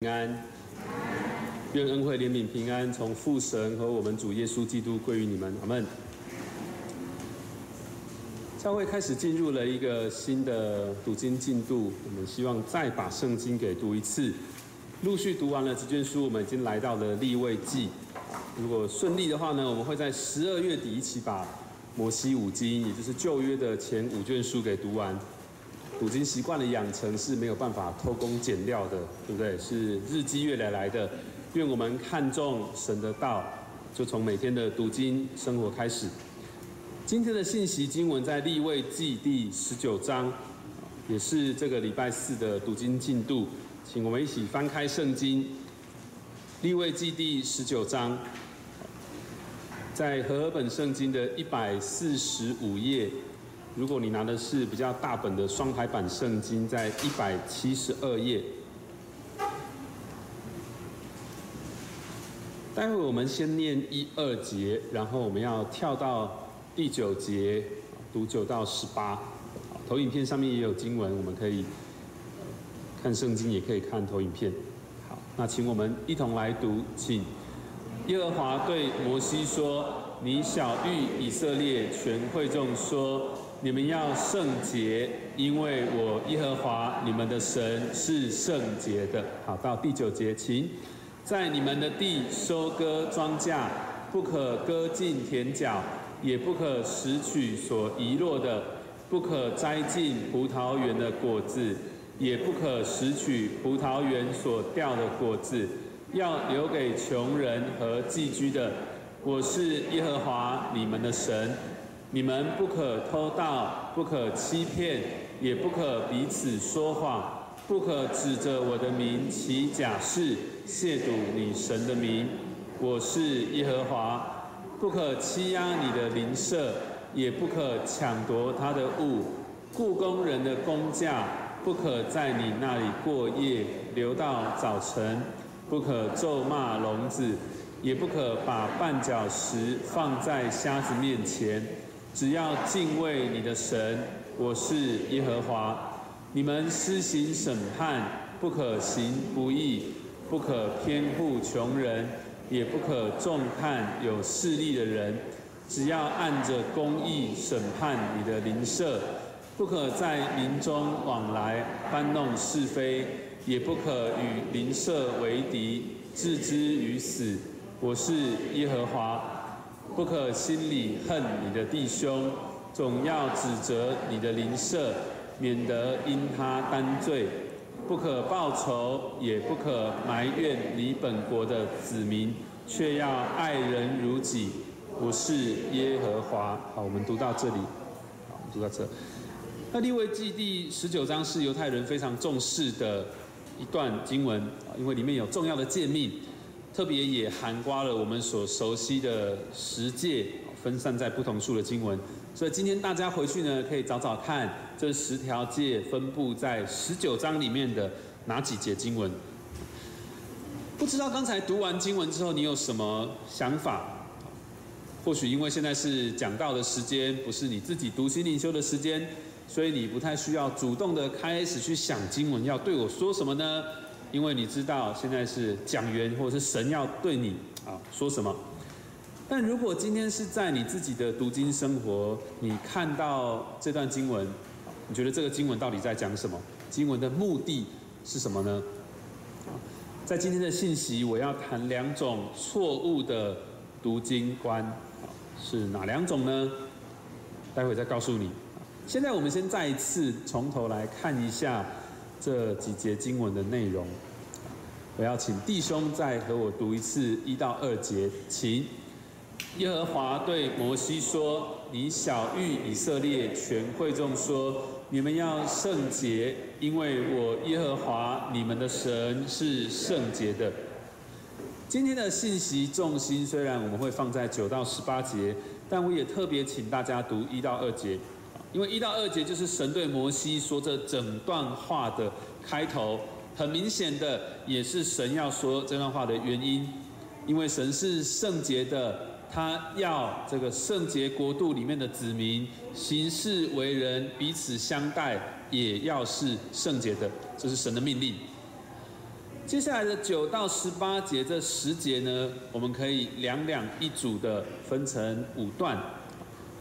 平安，愿恩惠、怜悯、平安从父神和我们主耶稣基督归于你们，阿门。教会开始进入了一个新的读经进度，我们希望再把圣经给读一次。陆续读完了这卷书，我们已经来到了立位记。如果顺利的话呢，我们会在十二月底一起把摩西五经，也就是旧约的前五卷书给读完。读经习惯的养成是没有办法偷工减料的，对不对？是日积月累来的。愿我们看重神的道，就从每天的读经生活开始。今天的信息经文在立位记第十九章，也是这个礼拜四的读经进度，请我们一起翻开圣经，立位记第十九章，在和合本圣经的一百四十五页。如果你拿的是比较大本的双排版圣经，在一百七十二页。待会我们先念一二节，然后我们要跳到第九节，读九到十八。投影片上面也有经文，我们可以看圣经，也可以看投影片。好，那请我们一同来读，请耶和华对摩西说：“你小谕以色列全会众说。”你们要圣洁，因为我耶和华你们的神是圣洁的。好，到第九节，请在你们的地收割庄稼，不可割尽田角，也不可拾取所遗落的，不可摘尽葡萄园的果子，也不可拾取葡萄园所掉的果子，要留给穷人和寄居的。我是耶和华你们的神。你们不可偷盗，不可欺骗，也不可彼此说谎，不可指着我的名起假誓，亵渎你神的名。我是耶和华。不可欺压你的邻舍，也不可抢夺他的物。雇工人的工价不可在你那里过夜，留到早晨。不可咒骂聋子，也不可把绊脚石放在瞎子面前。只要敬畏你的神，我是耶和华。你们施行审判，不可行不义，不可偏护穷人，也不可重判有势力的人。只要按着公义审判你的邻舍，不可在民中往来搬弄是非，也不可与邻舍为敌，置之于死。我是耶和华。不可心里恨你的弟兄，总要指责你的邻舍，免得因他担罪。不可报仇，也不可埋怨你本国的子民，却要爱人如己。我是耶和华。好，我们读到这里。好，我们读到这。那利未记第十九章是犹太人非常重视的一段经文啊，因为里面有重要的诫命。特别也涵刮了我们所熟悉的十诫，分散在不同处的经文。所以今天大家回去呢，可以找找看这十条戒分布在十九章里面的哪几节经文。不知道刚才读完经文之后，你有什么想法？或许因为现在是讲道的时间，不是你自己读心灵修的时间，所以你不太需要主动的开始去想经文要对我说什么呢？因为你知道现在是讲员或者是神要对你啊说什么，但如果今天是在你自己的读经生活，你看到这段经文，你觉得这个经文到底在讲什么？经文的目的是什么呢？在今天的信息，我要谈两种错误的读经观，是哪两种呢？待会再告诉你。现在我们先再一次从头来看一下。这几节经文的内容，我要请弟兄再和我读一次一到二节。请耶和华对摩西说：“你小谕以色列全会众说，你们要圣洁，因为我耶和华你们的神是圣洁的。”今天的信息重心虽然我们会放在九到十八节，但我也特别请大家读一到二节。因为一到二节就是神对摩西说这整段话的开头，很明显的也是神要说这段话的原因。因为神是圣洁的，他要这个圣洁国度里面的子民行事为人彼此相待，也要是圣洁的，这是神的命令。接下来的九到十八节这十节呢，我们可以两两一组的分成五段，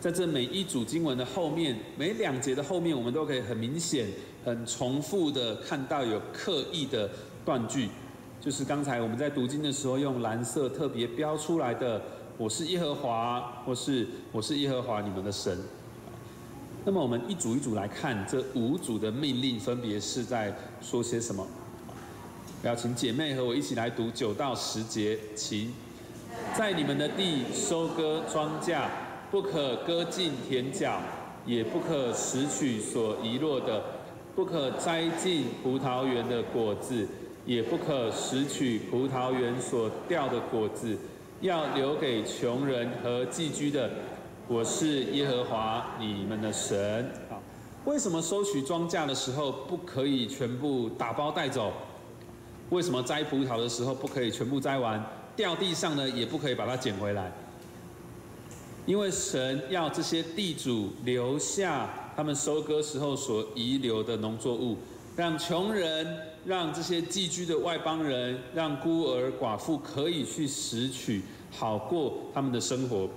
在这每一组经文的后面，每两节的后面，我们都可以很明显、很重复的看到有刻意的断句，就是刚才我们在读经的时候用蓝色特别标出来的“我是耶和华”或是“我是耶和华你们的神”。那么我们一组一组来看这五组的命令，分别是在说些什么？要请姐妹和我一起来读九到十节，请在你们的地收割庄稼，不可割尽田角，也不可拾取所遗落的；不可摘尽葡萄园的果子，也不可拾取葡萄园所掉的果子，要留给穷人和寄居的。我是耶和华你们的神。啊，为什么收取庄稼的时候不可以全部打包带走？为什么摘葡萄的时候不可以全部摘完，掉地上呢也不可以把它捡回来？因为神要这些地主留下他们收割时候所遗留的农作物，让穷人、让这些寄居的外邦人、让孤儿寡妇可以去拾取，好过他们的生活。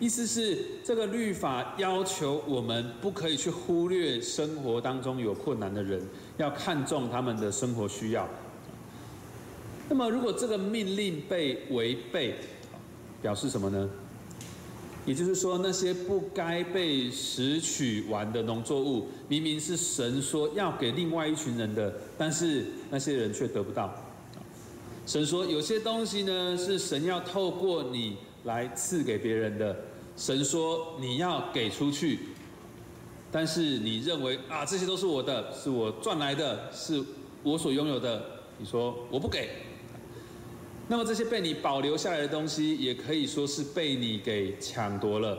意思是这个律法要求我们不可以去忽略生活当中有困难的人，要看重他们的生活需要。那么，如果这个命令被违背，表示什么呢？也就是说，那些不该被拾取完的农作物，明明是神说要给另外一群人的，但是那些人却得不到。神说，有些东西呢是神要透过你来赐给别人的。神说你要给出去，但是你认为啊，这些都是我的，是我赚来的，是我所拥有的。你说我不给。那么这些被你保留下来的东西，也可以说是被你给抢夺了。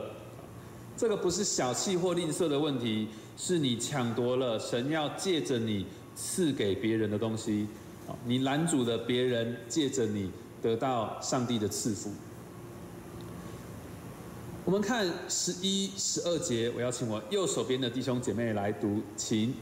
这个不是小气或吝啬的问题，是你抢夺了神要借着你赐给别人的东西。你拦阻了别人借着你得到上帝的赐福。我们看十一、十二节，我邀请我右手边的弟兄姐妹来读，请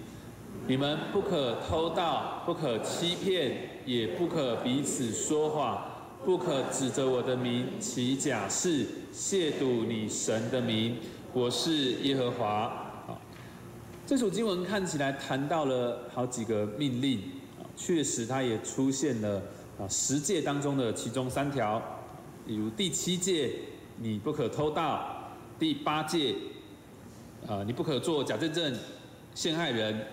你们不可偷盗，不可欺骗。也不可彼此说谎，不可指着我的名起假誓，亵渎你神的名。我是耶和华。好，这首经文看起来谈到了好几个命令，确实它也出现了啊十诫当中的其中三条，比如第七诫你不可偷盗，第八诫啊你不可做假证证陷害人。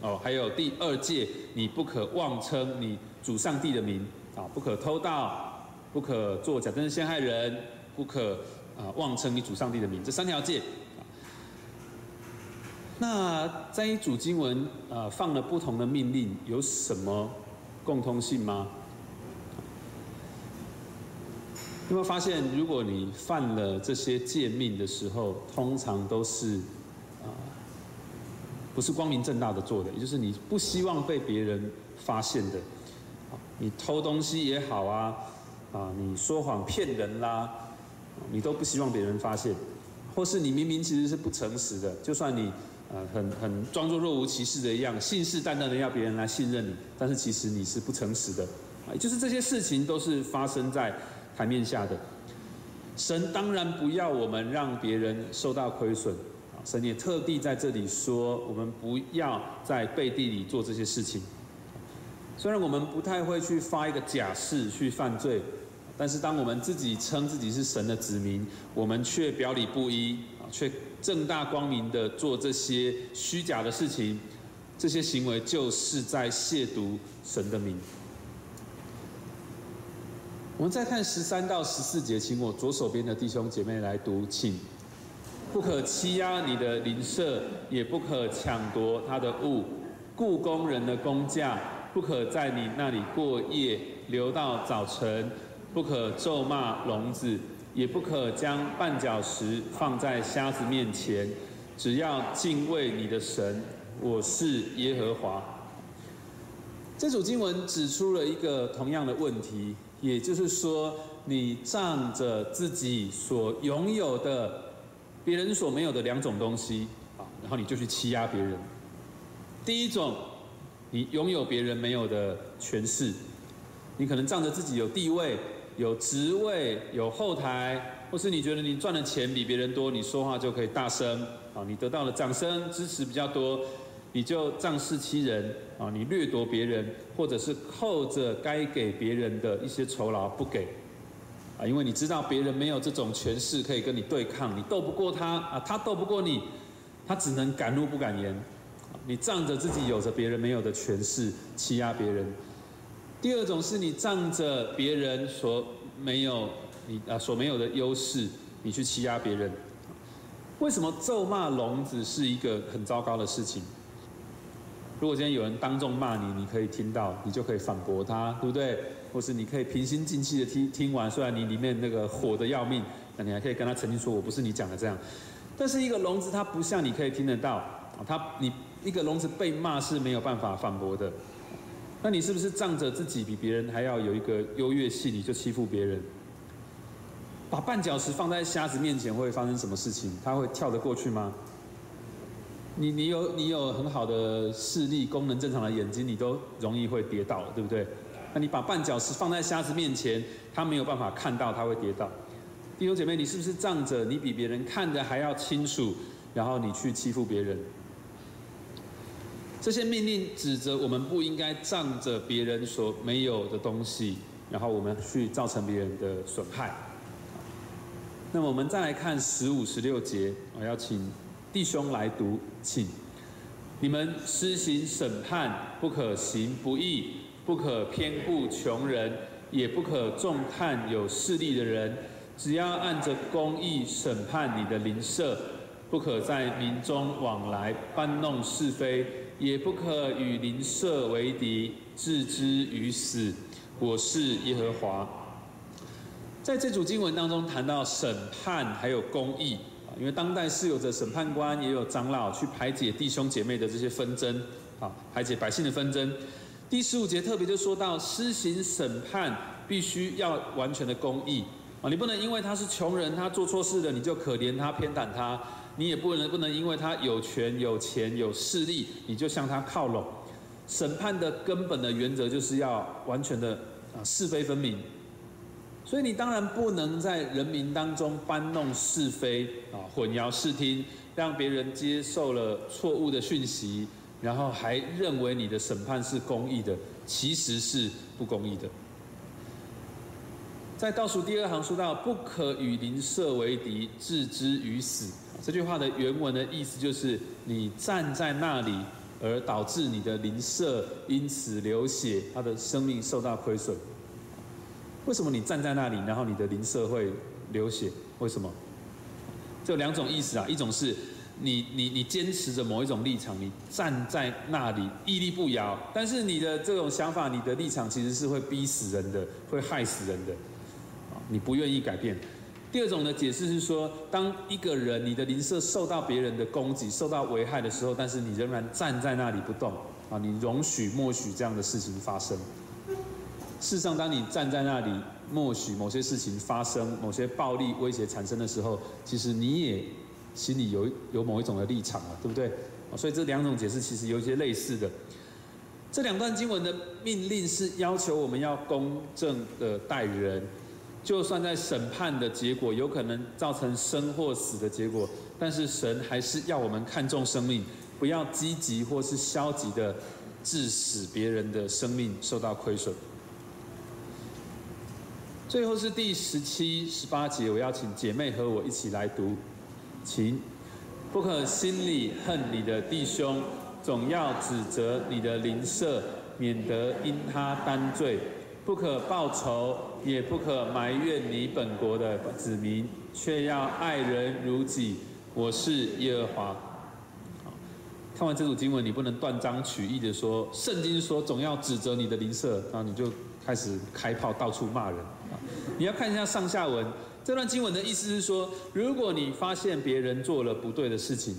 哦，还有第二戒，你不可妄称你主上帝的名啊，不可偷盗，不可做假证陷害人，不可啊妄称你主上帝的名，这三条戒。那在一组经文啊放了不同的命令，有什么共通性吗？有没有发现，如果你犯了这些诫命的时候，通常都是？不是光明正大的做的，也就是你不希望被别人发现的，你偷东西也好啊，啊，你说谎骗人啦，你都不希望别人发现，或是你明明其实是不诚实的，就算你呃很很装作若无其事的一样，信誓旦旦的要别人来信任你，但是其实你是不诚实的，啊，就是这些事情都是发生在台面下的。神当然不要我们让别人受到亏损。神也特地在这里说，我们不要在背地里做这些事情。虽然我们不太会去发一个假誓去犯罪，但是当我们自己称自己是神的子民，我们却表里不一啊，却正大光明的做这些虚假的事情，这些行为就是在亵渎神的名。我们再看十三到十四节，请我左手边的弟兄姐妹来读，请。不可欺压你的邻舍，也不可抢夺他的物。雇工人的工价，不可在你那里过夜，留到早晨。不可咒骂聋子，也不可将绊脚石放在瞎子面前。只要敬畏你的神，我是耶和华。这组经文指出了一个同样的问题，也就是说，你仗着自己所拥有的。别人所没有的两种东西啊，然后你就去欺压别人。第一种，你拥有别人没有的权势，你可能仗着自己有地位、有职位、有后台，或是你觉得你赚的钱比别人多，你说话就可以大声啊，你得到了掌声支持比较多，你就仗势欺人啊，你掠夺别人，或者是扣着该给别人的一些酬劳不给啊，因为你知道别人没有这种权势可以跟你对抗，你斗不过他啊，他斗不过你，他只能敢怒不敢言。你仗着自己有着别人没有的权势欺压别人；第二种是你仗着别人所没有你啊所没有的优势，你去欺压别人。为什么咒骂聋子是一个很糟糕的事情？如果今天有人当众骂你，你可以听到，你就可以反驳他，对不对？或是你可以平心静气的听听完，虽然你里面那个火的要命，那你还可以跟他澄清说：“我不是你讲的这样。”但是一个聋子，他不像你可以听得到啊，他你。一个聋子被骂是没有办法反驳的，那你是不是仗着自己比别人还要有一个优越性，你就欺负别人？把绊脚石放在瞎子面前会发生什么事情？他会跳得过去吗？你你有你有很好的视力、功能正常的眼睛，你都容易会跌倒，对不对？你把绊脚石放在瞎子面前，他没有办法看到，他会跌倒。弟兄姐妹，你是不是仗着你比别人看得还要清楚，然后你去欺负别人？这些命令指责我们不应该仗着别人所没有的东西，然后我们去造成别人的损害。那么我们再来看十五、十六节，我要请弟兄来读，请你们施行审判，不可行不义，不可偏顾穷人，也不可重看有势力的人，只要按着公义审判你的邻舍，不可在民中往来搬弄是非。也不可与邻舍为敌，置之于死。我是耶和华。在这组经文当中谈到审判还有公义，因为当代是有着审判官，也有长老去排解弟兄姐妹的这些纷争啊，排解百姓的纷争。第十五节特别就说到施行审判必须要完全的公义啊，你不能因为他是穷人，他做错事了，你就可怜他偏袒他。你也不能不能因为他有权有钱有势力，你就向他靠拢。审判的根本的原则就是要完全的啊是非分明。所以你当然不能在人民当中搬弄是非啊混淆视听，让别人接受了错误的讯息，然后还认为你的审判是公义的，其实是不公义的。在倒数第二行说到，不可与邻舍为敌，置之于死。这句话的原文的意思就是，你站在那里，而导致你的邻舍因此流血，他的生命受到亏损。为什么你站在那里，然后你的邻舍会流血？为什么？这有两种意思啊，一种是你你你坚持着某一种立场，你站在那里屹立不摇，但是你的这种想法、你的立场其实是会逼死人的，会害死人的，啊，你不愿意改变。第二种的解释是说，当一个人你的邻舍受到别人的攻击、受到危害的时候，但是你仍然站在那里不动，啊，你容许默许这样的事情发生。事实上，当你站在那里默许某些事情发生、某些暴力威胁产生的时候，其实你也心里有有某一种的立场啊，对不对？所以这两种解释其实有一些类似的。这两段经文的命令是要求我们要公正的待人。就算在审判的结果有可能造成生或死的结果，但是神还是要我们看重生命，不要积极或是消极的致使别人的生命受到亏损。最后是第十七、十八节，我要请姐妹和我一起来读，情不可心里恨你的弟兄，总要指责你的邻舍，免得因他担罪。不可报仇，也不可埋怨你本国的子民，却要爱人如己。我是耶和华。看完这组经文，你不能断章取义的说，圣经说总要指责你的邻舍，然后你就开始开炮到处骂人。你要看一下上下文，这段经文的意思是说，如果你发现别人做了不对的事情，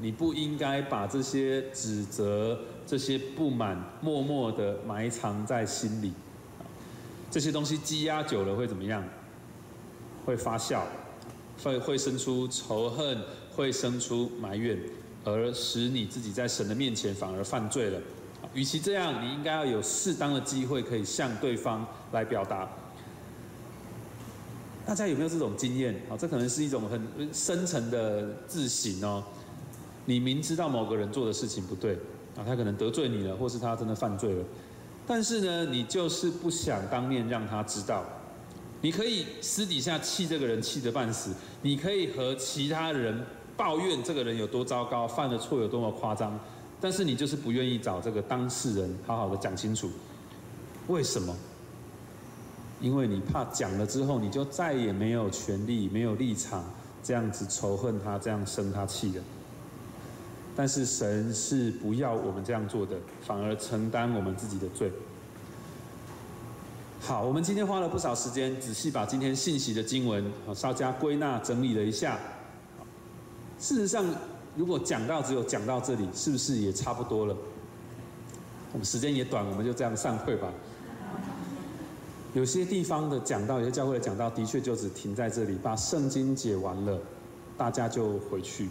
你不应该把这些指责、这些不满默默的埋藏在心里。这些东西积压久了会怎么样？会发酵，会会生出仇恨，会生出埋怨，而使你自己在神的面前反而犯罪了。与其这样，你应该要有适当的机会可以向对方来表达。大家有没有这种经验？啊，这可能是一种很深层的自省哦。你明知道某个人做的事情不对，啊，他可能得罪你了，或是他真的犯罪了，但是呢，你就是不想当面让他知道。你可以私底下气这个人气得半死，你可以和其他人抱怨这个人有多糟糕，犯的错有多么夸张，但是你就是不愿意找这个当事人好好的讲清楚，为什么？因为你怕讲了之后，你就再也没有权利、没有立场，这样子仇恨他，这样生他气的。但是神是不要我们这样做的，反而承担我们自己的罪。好，我们今天花了不少时间，仔细把今天信息的经文稍加归纳整理了一下。事实上，如果讲到只有讲到这里，是不是也差不多了？我们时间也短，我们就这样散会吧。有些地方的讲到，有些教会的讲到，的确就只停在这里，把圣经解完了，大家就回去。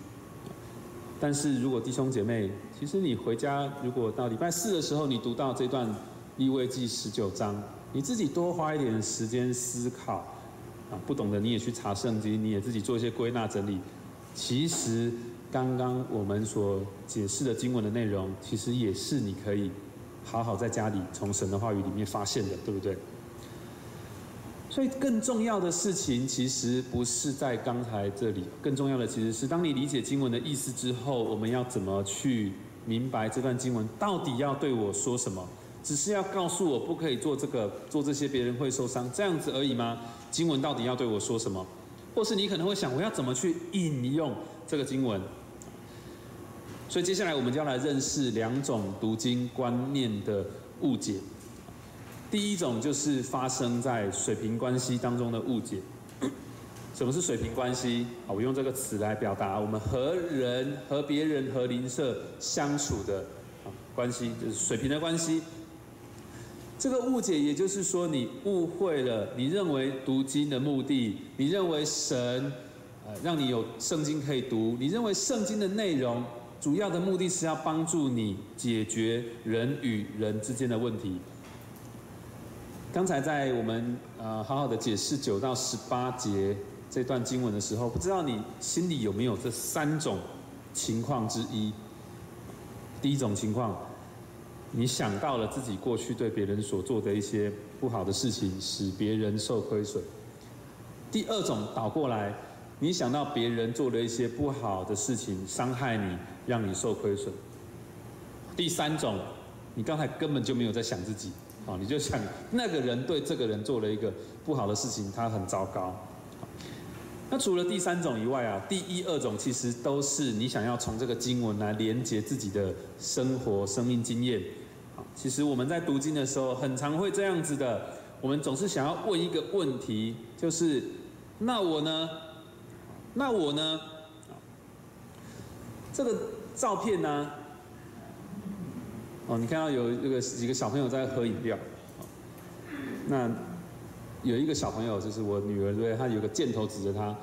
但是如果弟兄姐妹，其实你回家，如果到礼拜四的时候，你读到这段利未记十九章，你自己多花一点时间思考，啊，不懂的你也去查圣经，你也自己做一些归纳整理。其实刚刚我们所解释的经文的内容，其实也是你可以好好在家里从神的话语里面发现的，对不对？所以更重要的事情，其实不是在刚才这里。更重要的其实是，当你理解经文的意思之后，我们要怎么去明白这段经文到底要对我说什么？只是要告诉我不可以做这个、做这些，别人会受伤，这样子而已吗？经文到底要对我说什么？或是你可能会想，我要怎么去引用这个经文？所以接下来我们就要来认识两种读经观念的误解。第一种就是发生在水平关系当中的误解。什么是水平关系？啊，我用这个词来表达我们和人、和别人、和邻舍相处的啊关系，就是水平的关系。这个误解，也就是说，你误会了，你认为读经的目的，你认为神呃让你有圣经可以读，你认为圣经的内容主要的目的是要帮助你解决人与人之间的问题。刚才在我们呃好好的解释九到十八节这段经文的时候，不知道你心里有没有这三种情况之一？第一种情况，你想到了自己过去对别人所做的一些不好的事情，使别人受亏损；第二种倒过来，你想到别人做了一些不好的事情，伤害你，让你受亏损；第三种，你刚才根本就没有在想自己。啊，你就想那个人对这个人做了一个不好的事情，他很糟糕。那除了第三种以外啊，第一、二种其实都是你想要从这个经文来连接自己的生活、生命经验。啊，其实我们在读经的时候，很常会这样子的，我们总是想要问一个问题，就是那我呢？那我呢？这个照片呢？哦，你看到有这个几个小朋友在喝饮料，那有一个小朋友就是我女儿，对，她有个箭头指着她。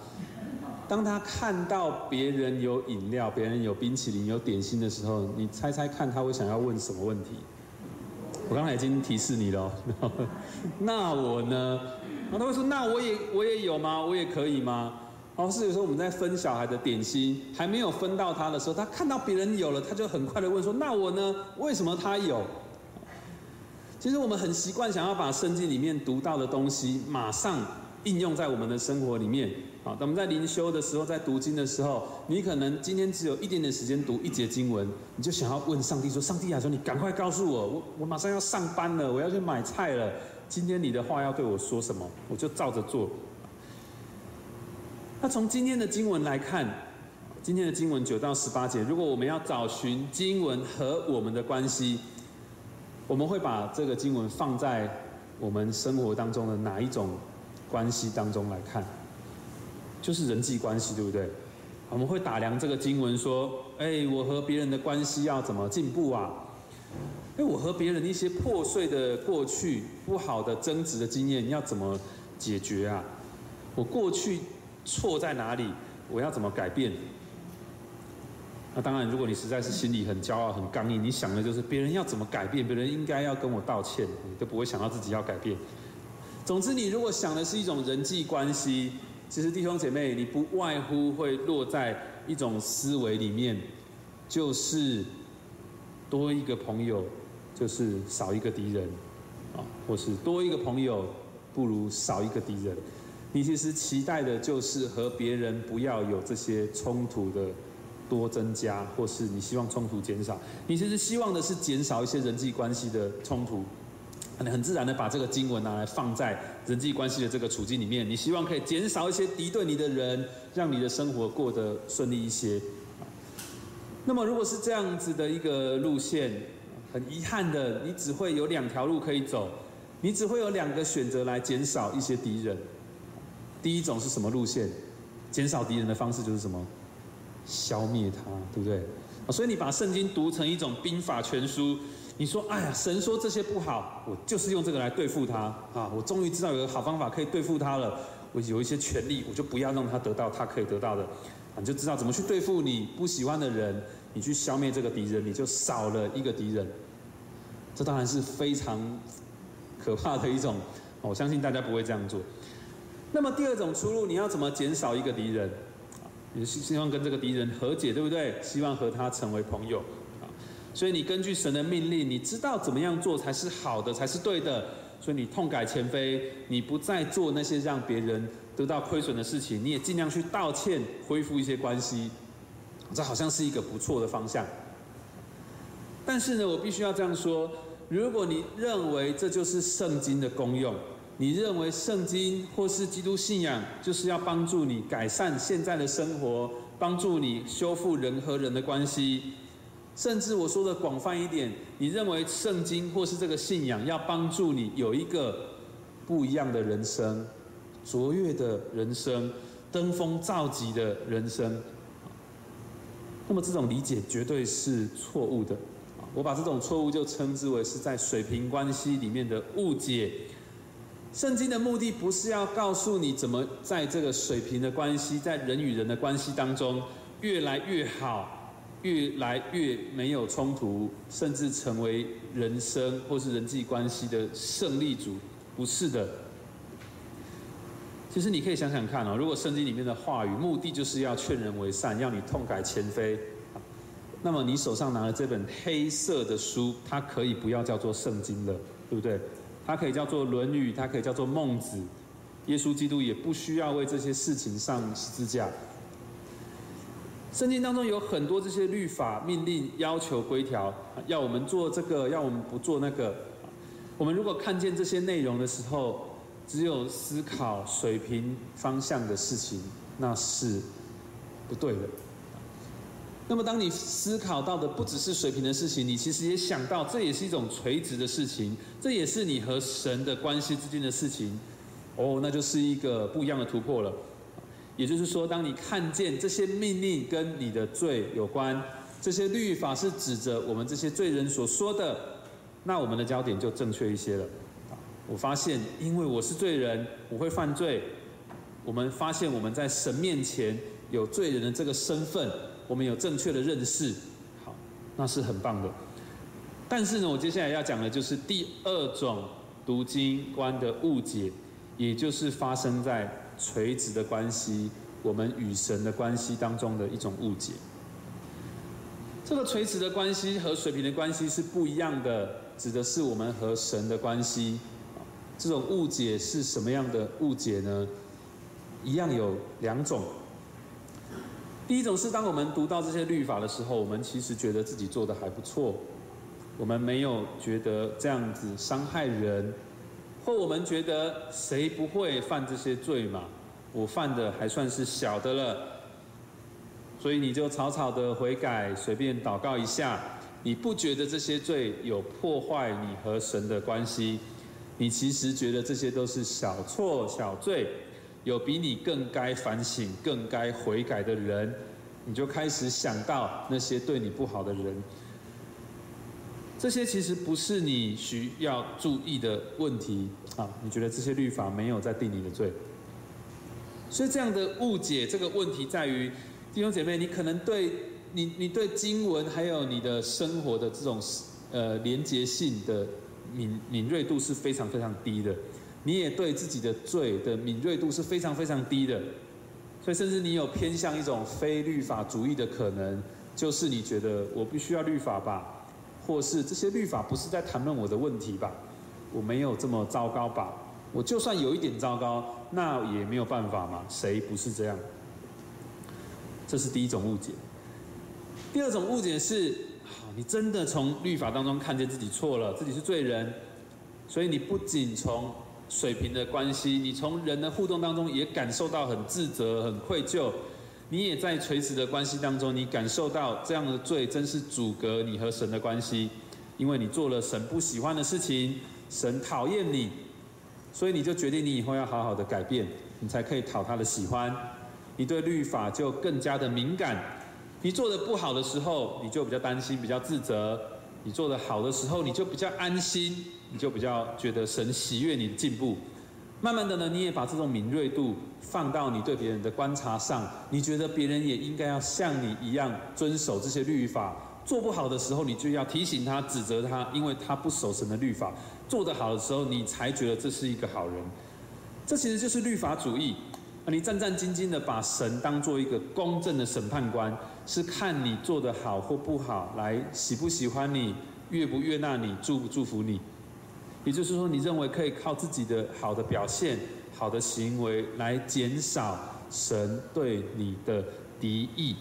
当她看到别人有饮料、别人有冰淇淋、有点心的时候，你猜猜看，她会想要问什么问题？我刚才已经提示你了，那我呢？然后他会说，那我也我也有吗？我也可以吗？哦，是有时候我们在分小孩的点心，还没有分到他的时候，他看到别人有了，他就很快的问说：“那我呢？为什么他有？”其实我们很习惯想要把圣经里面读到的东西马上应用在我们的生活里面。好，我们在灵修的时候，在读经的时候，你可能今天只有一点点时间读一节经文，你就想要问上帝说：“上帝啊，说你赶快告诉我，我我马上要上班了，我要去买菜了，今天你的话要对我说什么？我就照着做。”那从今天的经文来看，今天的经文九到十八节，如果我们要找寻经文和我们的关系，我们会把这个经文放在我们生活当中的哪一种关系当中来看？就是人际关系，对不对？我们会打量这个经文说：，哎，我和别人的关系要怎么进步啊？哎，我和别人一些破碎的过去、不好的争执的经验要怎么解决啊？我过去。错在哪里？我要怎么改变？那当然，如果你实在是心里很骄傲、很刚硬，你想的就是别人要怎么改变，别人应该要跟我道歉，你都不会想到自己要改变。总之，你如果想的是一种人际关系，其实弟兄姐妹，你不外乎会落在一种思维里面，就是多一个朋友就是少一个敌人，啊，或是多一个朋友不如少一个敌人。你其实期待的就是和别人不要有这些冲突的。多增加，或是你希望冲突减少，你其实希望的是减少一些人际关系的冲突，很很自然的把这个经文拿来放在人际关系的这个处境里面，你希望可以减少一些敌对你的人，让你的生活过得顺利一些。那么如果是这样子的一个路线，很遗憾的，你只会有两条路可以走，你只会有两个选择来减少一些敌人。第一种是什么路线？减少敌人的方式就是什么？消灭他，对不对？所以你把圣经读成一种兵法全书，你说，哎呀，神说这些不好，我就是用这个来对付他啊！我终于知道有个好方法可以对付他了。我有一些权利，我就不要让他得到他可以得到的，你就知道怎么去对付你不喜欢的人，你去消灭这个敌人，你就少了一个敌人。这当然是非常可怕的一种，我相信大家不会这样做。那么第二种出路，你要怎么减少一个敌人？你希希望跟这个敌人和解，对不对？希望和他成为朋友，啊，所以你根据神的命令，你知道怎么样做才是好的，才是对的，所以你痛改前非，你不再做那些让别人得到亏损的事情，你也尽量去道歉，恢复一些关系，这好像是一个不错的方向。但是呢，我必须要这样说：如果你认为这就是圣经的功用，你认为圣经或是基督信仰就是要帮助你改善现在的生活，帮助你修复人和人的关系，甚至我说的广泛一点，你认为圣经或是这个信仰要帮助你有一个不一样的人生、卓越的人生、登峰造极的人生，那么这种理解绝对是错误的。我把这种错误就称之为是在水平关系里面的误解。圣经的目的不是要告诉你怎么在这个水平的关系，在人与人的关系当中越来越好，越来越没有冲突，甚至成为人生或是人际关系的胜利组，不是的。其实你可以想想看哦，如果圣经里面的话语目的就是要劝人为善，要你痛改前非，那么你手上拿的这本黑色的书，它可以不要叫做圣经了，对不对？它可以叫做《论语》，它可以叫做《孟子》，耶稣基督也不需要为这些事情上十字架。圣经当中有很多这些律法、命令、要求、规条，要我们做这个，要我们不做那个。我们如果看见这些内容的时候，只有思考水平方向的事情，那是不对的。那么，当你思考到的不只是水平的事情，你其实也想到，这也是一种垂直的事情，这也是你和神的关系之间的事情。哦，那就是一个不一样的突破了。也就是说，当你看见这些命令跟你的罪有关，这些律法是指着我们这些罪人所说的，那我们的焦点就正确一些了。我发现，因为我是罪人，我会犯罪。我们发现我们在神面前有罪人的这个身份。我们有正确的认识，好，那是很棒的。但是呢，我接下来要讲的就是第二种读经观的误解，也就是发生在垂直的关系，我们与神的关系当中的一种误解。这个垂直的关系和水平的关系是不一样的，指的是我们和神的关系。这种误解是什么样的误解呢？一样有两种。第一种是，当我们读到这些律法的时候，我们其实觉得自己做的还不错，我们没有觉得这样子伤害人，或我们觉得谁不会犯这些罪嘛？我犯的还算是小的了，所以你就草草的悔改，随便祷告一下，你不觉得这些罪有破坏你和神的关系？你其实觉得这些都是小错小罪。有比你更该反省、更该悔改的人，你就开始想到那些对你不好的人。这些其实不是你需要注意的问题啊！你觉得这些律法没有在定你的罪，所以这样的误解这个问题在于弟兄姐妹，你可能对你你对经文还有你的生活的这种呃连结性的敏敏锐度是非常非常低的，你也对自己的罪的敏锐度是非常非常低的，所以甚至你有偏向一种非律法主义的可能，就是你觉得我必须要律法吧，或是这些律法不是在谈论我的问题吧，我没有这么糟糕吧，我就算有一点糟糕，那也没有办法嘛，谁不是这样？这是第一种误解。第二种误解是，你真的从律法当中看见自己错了，自己是罪人，所以你不仅从水平的关系，你从人的互动当中也感受到很自责、很愧疚。你也在垂直的关系当中，你感受到这样的罪真是阻隔你和神的关系，因为你做了神不喜欢的事情，神讨厌你，所以你就决定你以后要好好的改变，你才可以讨他的喜欢。你对律法就更加的敏感，你做的不好的时候，你就比较担心、比较自责；你做的好的时候，你就比较安心，你就比较觉得神喜悦你的进步。慢慢的呢，你也把这种敏锐度放到你对别人的观察上，你觉得别人也应该要像你一样遵守这些律法。做不好的时候，你就要提醒他、指责他，因为他不守神的律法；做得好的时候，你才觉得这是一个好人。这其实就是律法主义。你战战兢兢的把神当做一个公正的审判官，是看你做的好或不好，来喜不喜欢你，悦不悦纳你，祝不祝福你。也就是说，你认为可以靠自己的好的表现、好的行为来减少神对你的敌意。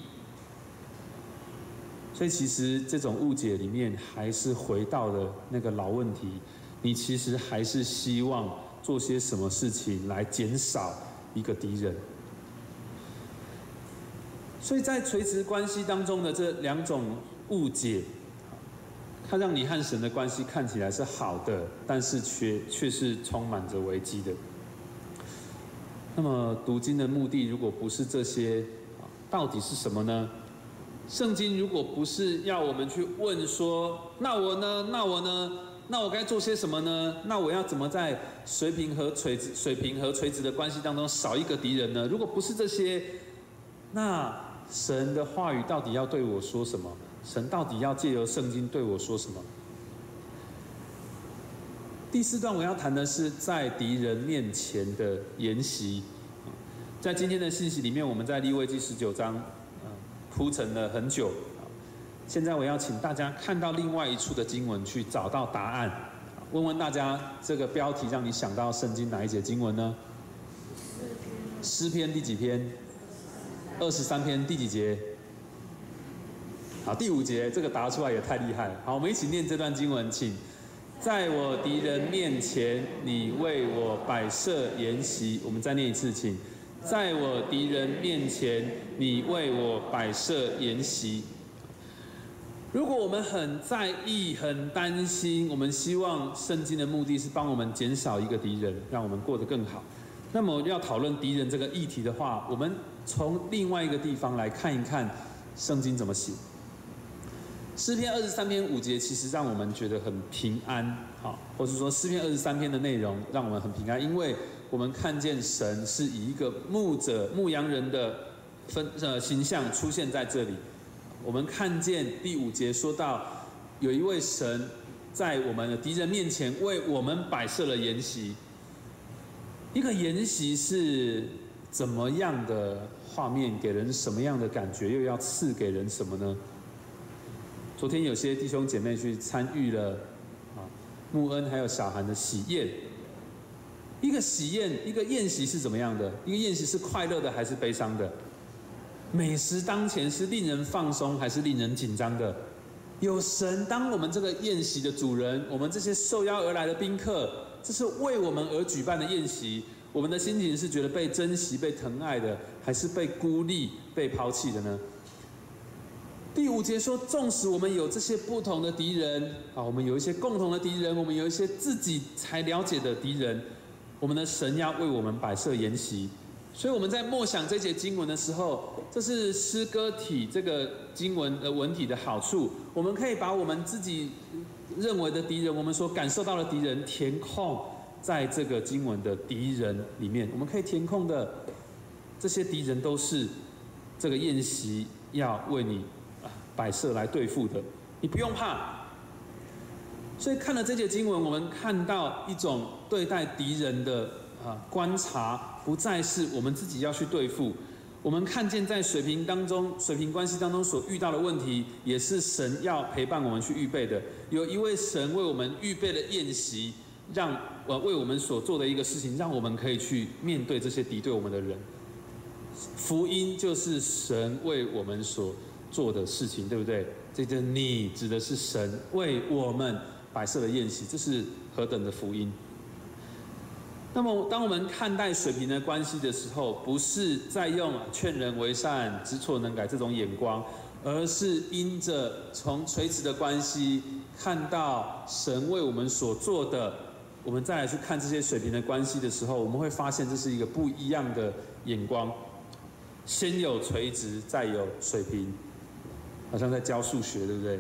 所以，其实这种误解里面，还是回到了那个老问题：你其实还是希望做些什么事情来减少。一个敌人，所以在垂直关系当中的这两种误解，它让你和神的关系看起来是好的，但是却却是充满着危机的。那么读经的目的，如果不是这些，到底是什么呢？圣经如果不是要我们去问说，那我呢？那我呢？那我该做些什么呢？那我要怎么在水平和垂直、水平和垂直的关系当中少一个敌人呢？如果不是这些，那神的话语到底要对我说什么？神到底要借由圣经对我说什么？第四段我要谈的是在敌人面前的筵席。在今天的信息里面，我们在利未记十九章，铺陈了很久。现在我要请大家看到另外一处的经文，去找到答案。问问大家，这个标题让你想到圣经哪一节经文呢？诗篇第几篇？二十三篇第几节？好，第五节，这个答出来也太厉害了。好，我们一起念这段经文，请。在我敌人面前，你为我摆设筵席。我们再念一次，请。在我敌人面前，你为我摆设筵席。如果我们很在意、很担心，我们希望圣经的目的是帮我们减少一个敌人，让我们过得更好。那么要讨论敌人这个议题的话，我们从另外一个地方来看一看圣经怎么写。诗篇二十三篇五节其实让我们觉得很平安，好，或是说诗篇二十三篇的内容让我们很平安，因为我们看见神是以一个牧者、牧羊人的分呃形象出现在这里。我们看见第五节说到，有一位神在我们的敌人面前为我们摆设了筵席。一个筵席是怎么样的画面？给人什么样的感觉？又要赐给人什么呢？昨天有些弟兄姐妹去参与了啊，穆恩还有小韩的喜宴。一个喜宴，一个宴席是怎么样的？一个宴席是快乐的还是悲伤的？美食当前是令人放松还是令人紧张的？有神当我们这个宴席的主人，我们这些受邀而来的宾客，这是为我们而举办的宴席，我们的心情是觉得被珍惜、被疼爱的，还是被孤立、被抛弃的呢？第五节说，纵使我们有这些不同的敌人，啊，我们有一些共同的敌人，我们有一些自己才了解的敌人，我们的神要为我们摆设筵席。所以我们在默想这节经文的时候，这是诗歌体这个经文的文体的好处。我们可以把我们自己认为的敌人，我们所感受到的敌人填空在这个经文的敌人里面。我们可以填空的这些敌人都是这个宴席要为你摆设来对付的，你不用怕。所以看了这节经文，我们看到一种对待敌人的啊观察，不再是我们自己要去对付。我们看见在水平当中、水平关系当中所遇到的问题，也是神要陪伴我们去预备的。有一位神为我们预备了宴席，让呃为我们所做的一个事情，让我们可以去面对这些敌对我们的人。福音就是神为我们所做的事情，对不对？这个你指的是神为我们。摆设的宴席，这是何等的福音！那么，当我们看待水平的关系的时候，不是在用劝人为善、知错能改这种眼光，而是因着从垂直的关系看到神为我们所做的，我们再来去看这些水平的关系的时候，我们会发现这是一个不一样的眼光。先有垂直，再有水平，好像在教数学，对不对？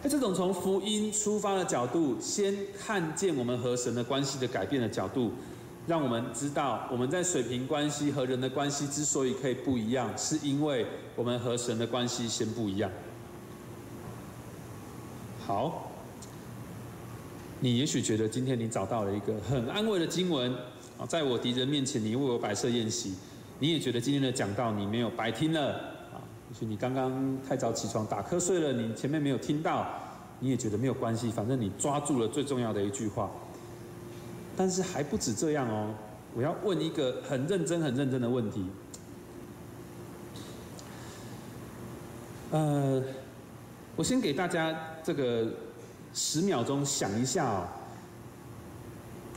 在这种从福音出发的角度，先看见我们和神的关系的改变的角度，让我们知道我们在水平关系和人的关系之所以可以不一样，是因为我们和神的关系先不一样。好，你也许觉得今天你找到了一个很安慰的经文啊，在我敌人面前，你为我摆设宴席，你也觉得今天的讲道你没有白听了。也许你刚刚太早起床打瞌睡了，你前面没有听到，你也觉得没有关系，反正你抓住了最重要的一句话。但是还不止这样哦，我要问一个很认真、很认真的问题。呃，我先给大家这个十秒钟想一下哦。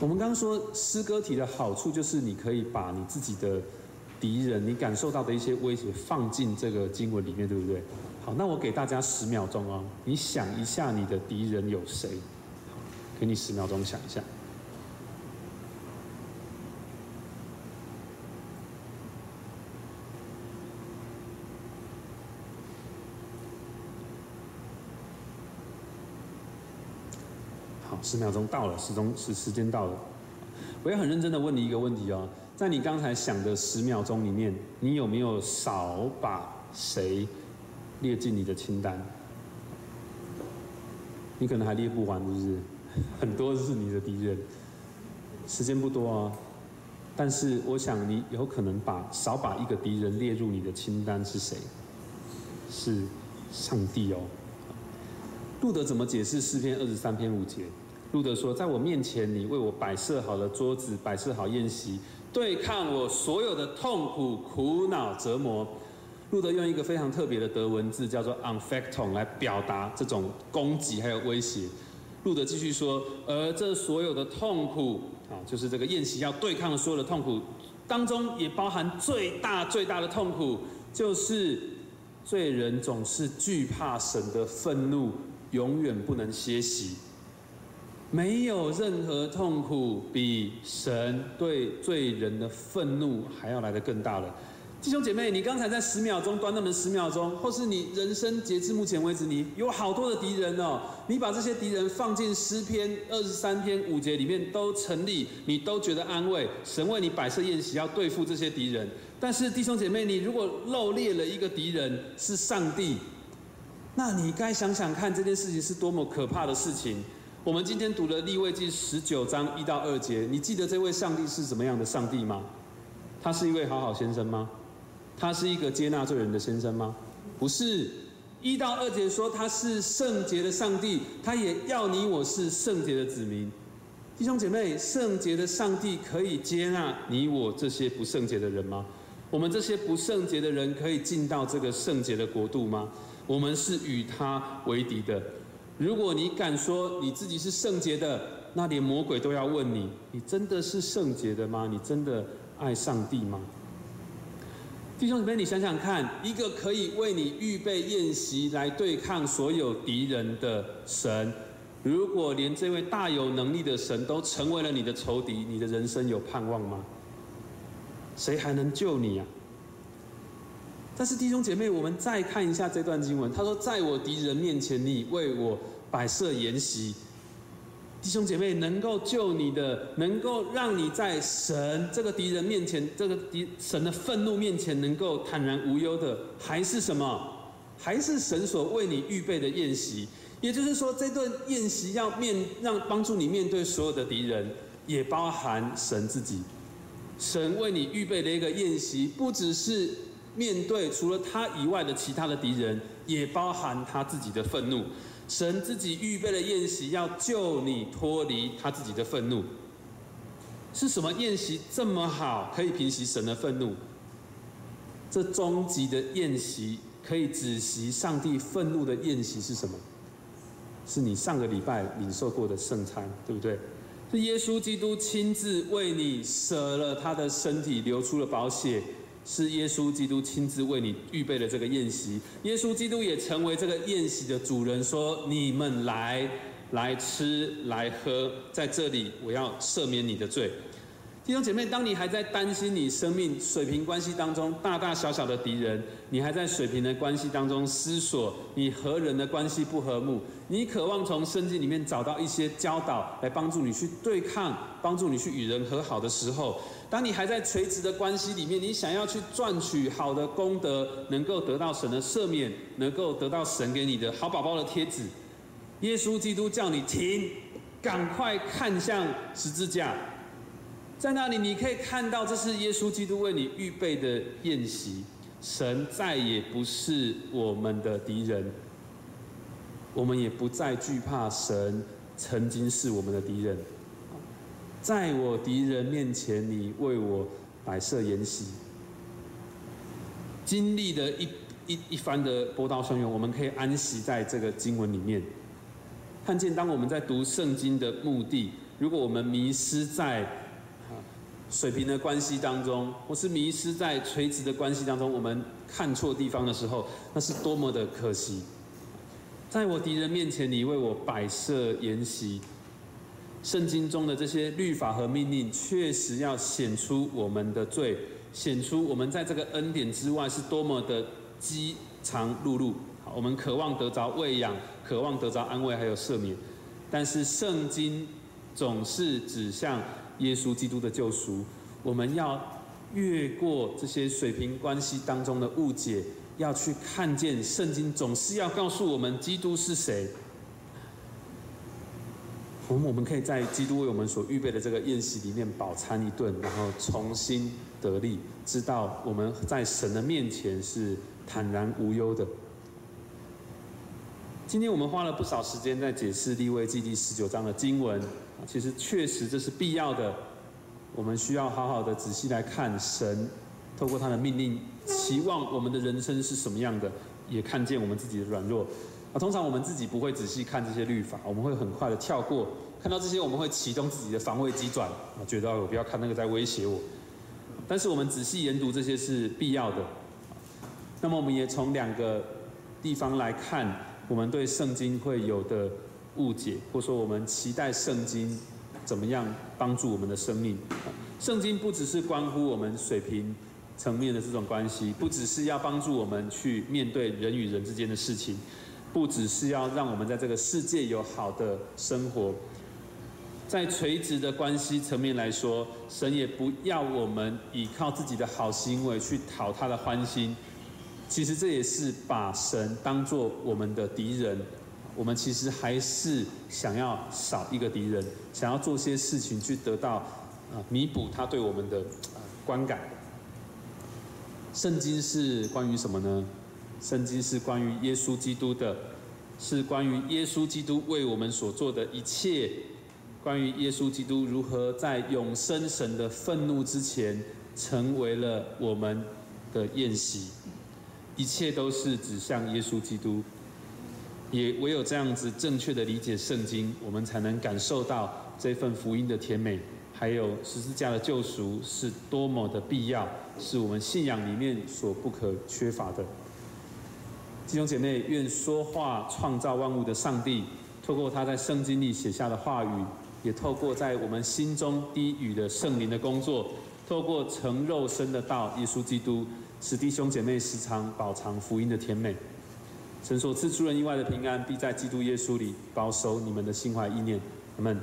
我们刚刚说诗歌体的好处就是你可以把你自己的。敌人，你感受到的一些威胁放进这个经文里面，对不对？好，那我给大家十秒钟哦，你想一下你的敌人有谁？给你十秒钟想一下。好，十秒钟到了，时钟时时间到了，我也很认真的问你一个问题哦。在你刚才想的十秒钟里面，你有没有少把谁列进你的清单？你可能还列不完，是不是？很多是你的敌人。时间不多啊，但是我想你有可能把少把一个敌人列入你的清单是谁？是上帝哦。路德怎么解释诗篇二十三篇五节？路德说：“在我面前，你为我摆设好了桌子，摆设好宴席。”对抗我所有的痛苦、苦恼、折磨，路德用一个非常特别的德文字，叫做 “unfacton” 来表达这种攻击还有威胁。路德继续说，而这所有的痛苦啊，就是这个宴席要对抗的所有的痛苦当中，也包含最大最大的痛苦，就是罪人总是惧怕神的愤怒，永远不能歇息。没有任何痛苦比神对罪人的愤怒还要来得更大了，弟兄姐妹，你刚才在十秒钟短短的十秒钟，或是你人生截至目前为止，你有好多的敌人哦，你把这些敌人放进诗篇二十三篇五节里面都成立，你都觉得安慰，神为你摆设宴席要对付这些敌人。但是弟兄姐妹，你如果漏列了一个敌人是上帝，那你该想想看这件事情是多么可怕的事情。我们今天读了立位记十九章一到二节，你记得这位上帝是什么样的上帝吗？他是一位好好先生吗？他是一个接纳罪人的先生吗？不是。一到二节说他是圣洁的上帝，他也要你我是圣洁的子民。弟兄姐妹，圣洁的上帝可以接纳你我这些不圣洁的人吗？我们这些不圣洁的人可以进到这个圣洁的国度吗？我们是与他为敌的。如果你敢说你自己是圣洁的，那连魔鬼都要问你：你真的是圣洁的吗？你真的爱上帝吗？弟兄姊妹，你想想看，一个可以为你预备宴席来对抗所有敌人的神，如果连这位大有能力的神都成为了你的仇敌，你的人生有盼望吗？谁还能救你啊？但是弟兄姐妹，我们再看一下这段经文。他说：“在我敌人面前，你为我摆设筵席。”弟兄姐妹，能够救你的，能够让你在神这个敌人面前，这个敌神的愤怒面前，能够坦然无忧的，还是什么？还是神所为你预备的宴席。也就是说，这顿宴席要面让帮助你面对所有的敌人，也包含神自己。神为你预备的一个宴席，不只是面对除了他以外的其他的敌人，也包含他自己的愤怒。神自己预备的宴席，要救你脱离他自己的愤怒。是什么宴席这么好，可以平息神的愤怒？这终极的宴席，可以止息上帝愤怒的宴席是什么？是你上个礼拜领受过的圣餐，对不对？是耶稣基督亲自为你舍了他的身体，流出了宝血。是耶稣基督亲自为你预备了这个宴席。耶稣基督也成为这个宴席的主人，说：“你们来，来吃，来喝，在这里，我要赦免你的罪。”弟兄姐妹，当你还在担心你生命水平关系当中大大小小的敌人，你还在水平的关系当中思索你和人的关系不和睦，你渴望从圣经里面找到一些教导来帮助你去对抗、帮助你去与人和好的时候，当你还在垂直的关系里面，你想要去赚取好的功德，能够得到神的赦免，能够得到神给你的好宝宝的贴纸，耶稣基督叫你停，赶快看向十字架。在那里，你可以看到，这是耶稣基督为你预备的宴席。神再也不是我们的敌人，我们也不再惧怕神曾经是我们的敌人。在我敌人面前，你为我摆设筵席。经历的一一一番的波涛汹涌，我们可以安息在这个经文里面，看见当我们在读圣经的目的，如果我们迷失在。水平的关系当中，或是迷失在垂直的关系当中，我们看错地方的时候，那是多么的可惜。在我敌人面前，你为我摆设筵席。圣经中的这些律法和命令，确实要显出我们的罪，显出我们在这个恩典之外是多么的饥肠辘辘。好，我们渴望得着喂养，渴望得着安慰，还有赦免。但是圣经总是指向。耶稣基督的救赎，我们要越过这些水平关系当中的误解，要去看见圣经总是要告诉我们基督是谁。我们我们可以在基督为我们所预备的这个宴席里面饱餐一顿，然后重新得力，知道我们在神的面前是坦然无忧的。今天我们花了不少时间在解释利未记第十九章的经文。其实确实这是必要的，我们需要好好的仔细来看神，透过他的命令，期望我们的人生是什么样的，也看见我们自己的软弱。啊，通常我们自己不会仔细看这些律法，我们会很快的跳过，看到这些我们会启动自己的防卫机转，啊，觉得我不要看那个在威胁我。但是我们仔细研读这些是必要的。那么我们也从两个地方来看，我们对圣经会有的。误解，或说我们期待圣经怎么样帮助我们的生命？圣经不只是关乎我们水平层面的这种关系，不只是要帮助我们去面对人与人之间的事情，不只是要让我们在这个世界有好的生活。在垂直的关系层面来说，神也不要我们依靠自己的好行为去讨他的欢心。其实这也是把神当做我们的敌人。我们其实还是想要少一个敌人，想要做些事情去得到啊弥补他对我们的啊观感。圣经是关于什么呢？圣经是关于耶稣基督的，是关于耶稣基督为我们所做的一切，关于耶稣基督如何在永生神的愤怒之前成为了我们的宴席，一切都是指向耶稣基督。也唯有这样子正确的理解圣经，我们才能感受到这份福音的甜美，还有十字架的救赎是多么的必要，是我们信仰里面所不可缺乏的。弟兄姐妹，愿说话创造万物的上帝，透过他在圣经里写下的话语，也透过在我们心中低语的圣灵的工作，透过成肉身的道耶稣基督，使弟兄姐妹时常饱尝福音的甜美。神所赐出人意外的平安，必在基督耶稣里保守你们的心怀意念。阿门。